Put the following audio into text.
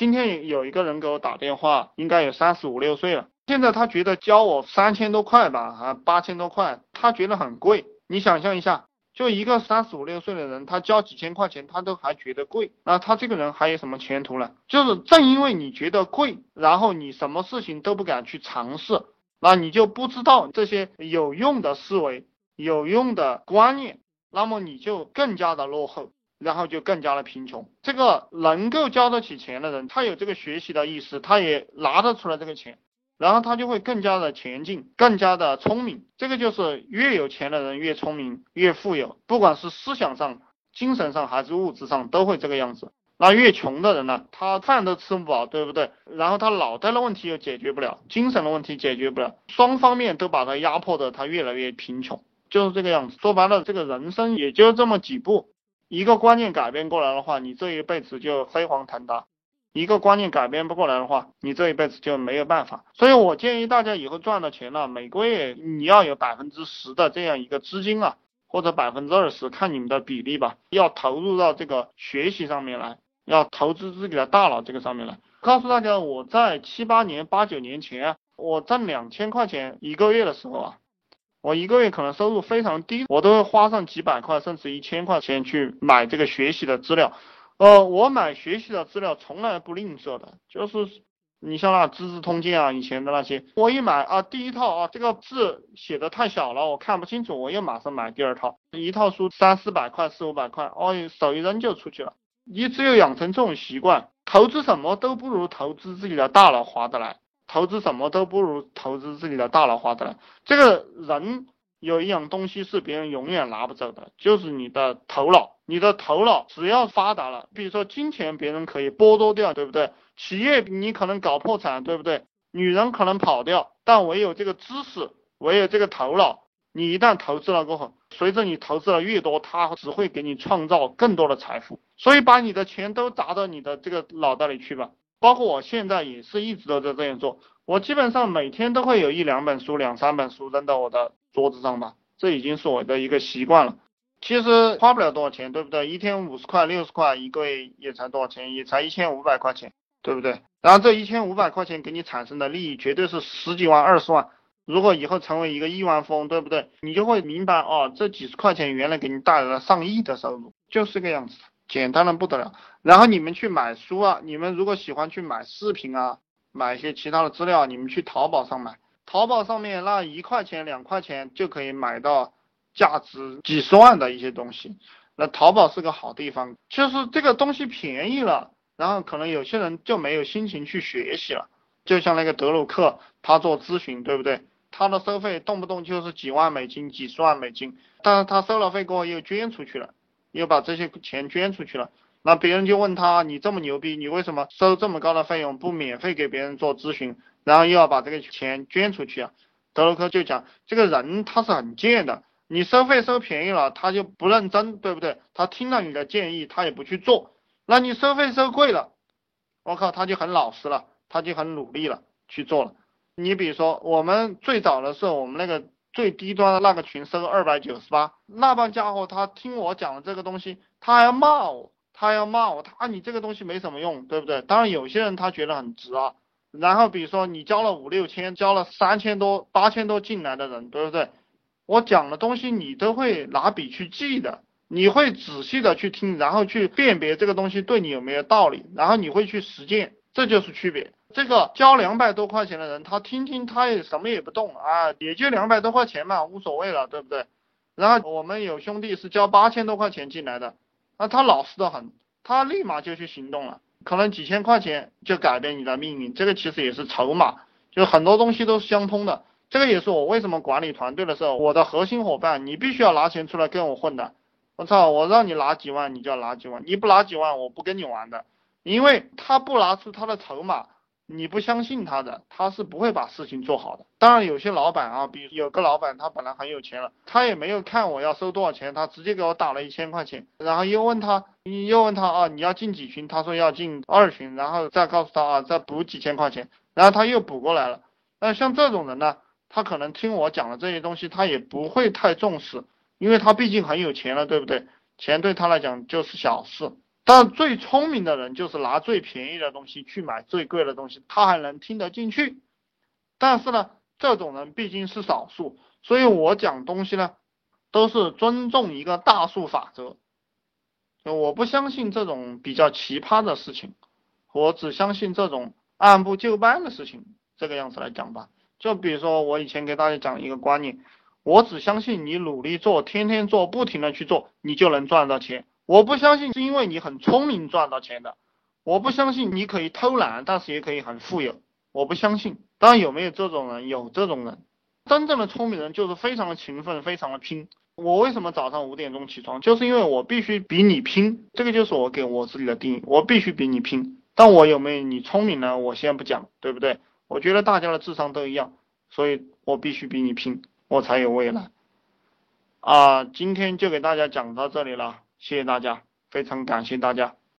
今天有一个人给我打电话，应该有三十五六岁了。现在他觉得交我三千多块吧，啊，八千多块，他觉得很贵。你想象一下，就一个三十五六岁的人，他交几千块钱，他都还觉得贵，那他这个人还有什么前途呢？就是正因为你觉得贵，然后你什么事情都不敢去尝试，那你就不知道这些有用的思维、有用的观念，那么你就更加的落后。然后就更加的贫穷。这个能够交得起钱的人，他有这个学习的意识，他也拿得出来这个钱，然后他就会更加的前进，更加的聪明。这个就是越有钱的人越聪明，越富有，不管是思想上、精神上还是物质上，都会这个样子。那越穷的人呢，他饭都吃不饱，对不对？然后他脑袋的问题又解决不了，精神的问题解决不了，双方面都把他压迫的他越来越贫穷，就是这个样子。说白了，这个人生也就这么几步。一个观念改变过来的话，你这一辈子就飞黄腾达；一个观念改变不过来的话，你这一辈子就没有办法。所以我建议大家以后赚的钱呢，每个月你要有百分之十的这样一个资金啊，或者百分之二十，看你们的比例吧，要投入到这个学习上面来，要投资自己的大脑这个上面来。告诉大家，我在七八年、八九年前，我挣两千块钱一个月的时候啊。我一个月可能收入非常低，我都会花上几百块甚至一千块钱去买这个学习的资料。呃，我买学习的资料从来不吝啬的，就是你像那《资治通鉴》啊，以前的那些，我一买啊，第一套啊，这个字写的太小了，我看不清楚，我又马上买第二套。一套书三四百块、四五百块，哦，手一扔就出去了。你只有养成这种习惯，投资什么都不如投资自己的大脑划得来。投资什么都不如投资自己的大脑花的来。这个人有一样东西是别人永远拿不走的，就是你的头脑。你的头脑只要发达了，比如说金钱别人可以剥夺掉，对不对？企业你可能搞破产，对不对？女人可能跑掉，但唯有这个知识，唯有这个头脑，你一旦投资了过后，随着你投资的越多，它只会给你创造更多的财富。所以把你的钱都砸到你的这个脑袋里去吧。包括我现在也是一直都在这样做，我基本上每天都会有一两本书、两三本书扔到我的桌子上吧，这已经是我的一个习惯了。其实花不了多少钱，对不对？一天五十块、六十块，一个月也才多少钱？也才一千五百块钱，对不对？然后这一千五百块钱给你产生的利益绝对是十几万、二十万。如果以后成为一个亿万富翁，对不对？你就会明白哦，这几十块钱原来给你带来了上亿的收入，就是这个样子。简单的不得了，然后你们去买书啊，你们如果喜欢去买视频啊，买一些其他的资料，你们去淘宝上买，淘宝上面那一块钱两块钱就可以买到价值几十万的一些东西，那淘宝是个好地方，就是这个东西便宜了，然后可能有些人就没有心情去学习了，就像那个德鲁克，他做咨询，对不对？他的收费动不动就是几万美金、几十万美金，但是他收了费过后又捐出去了。又把这些钱捐出去了，那别人就问他，你这么牛逼，你为什么收这么高的费用，不免费给别人做咨询，然后又要把这个钱捐出去啊？德鲁克就讲，这个人他是很贱的，你收费收便宜了，他就不认真，对不对？他听了你的建议，他也不去做，那你收费收贵了，我靠，他就很老实了，他就很努力了，去做了。你比如说，我们最早的时候，我们那个。最低端的那个群收二百九十八，那帮家伙他听我讲的这个东西，他还要骂我，他要骂我，他你这个东西没什么用，对不对？当然有些人他觉得很值啊。然后比如说你交了五六千，交了三千多、八千多进来的人，对不对？我讲的东西你都会拿笔去记的，你会仔细的去听，然后去辨别这个东西对你有没有道理，然后你会去实践，这就是区别。这个交两百多块钱的人，他听听他也什么也不动啊，也就两百多块钱嘛，无所谓了，对不对？然后我们有兄弟是交八千多块钱进来的，那他老实的很，他立马就去行动了，可能几千块钱就改变你的命运，这个其实也是筹码，就很多东西都是相通的。这个也是我为什么管理团队的时候，我的核心伙伴，你必须要拿钱出来跟我混的。我操，我让你拿几万，你就要拿几万，你不拿几万，我不跟你玩的，因为他不拿出他的筹码。你不相信他的，他是不会把事情做好的。当然，有些老板啊，比如有个老板，他本来很有钱了，他也没有看我要收多少钱，他直接给我打了一千块钱，然后又问他，你又问他啊，你要进几群？他说要进二群，然后再告诉他啊，再补几千块钱，然后他又补过来了。那像这种人呢，他可能听我讲的这些东西，他也不会太重视，因为他毕竟很有钱了，对不对？钱对他来讲就是小事。但最聪明的人就是拿最便宜的东西去买最贵的东西，他还能听得进去。但是呢，这种人毕竟是少数，所以我讲东西呢，都是尊重一个大数法则。我不相信这种比较奇葩的事情，我只相信这种按部就班的事情。这个样子来讲吧，就比如说我以前给大家讲一个观念，我只相信你努力做，天天做，不停的去做，你就能赚到钱。我不相信是因为你很聪明赚到钱的，我不相信你可以偷懒，但是也可以很富有。我不相信。当然有没有这种人？有这种人。真正的聪明人就是非常的勤奋，非常的拼。我为什么早上五点钟起床？就是因为我必须比你拼，这个就是我给我自己的定义，我必须比你拼。但我有没有你聪明呢？我先不讲，对不对？我觉得大家的智商都一样，所以我必须比你拼，我才有未来。啊，今天就给大家讲到这里了，谢谢大家，非常感谢大家。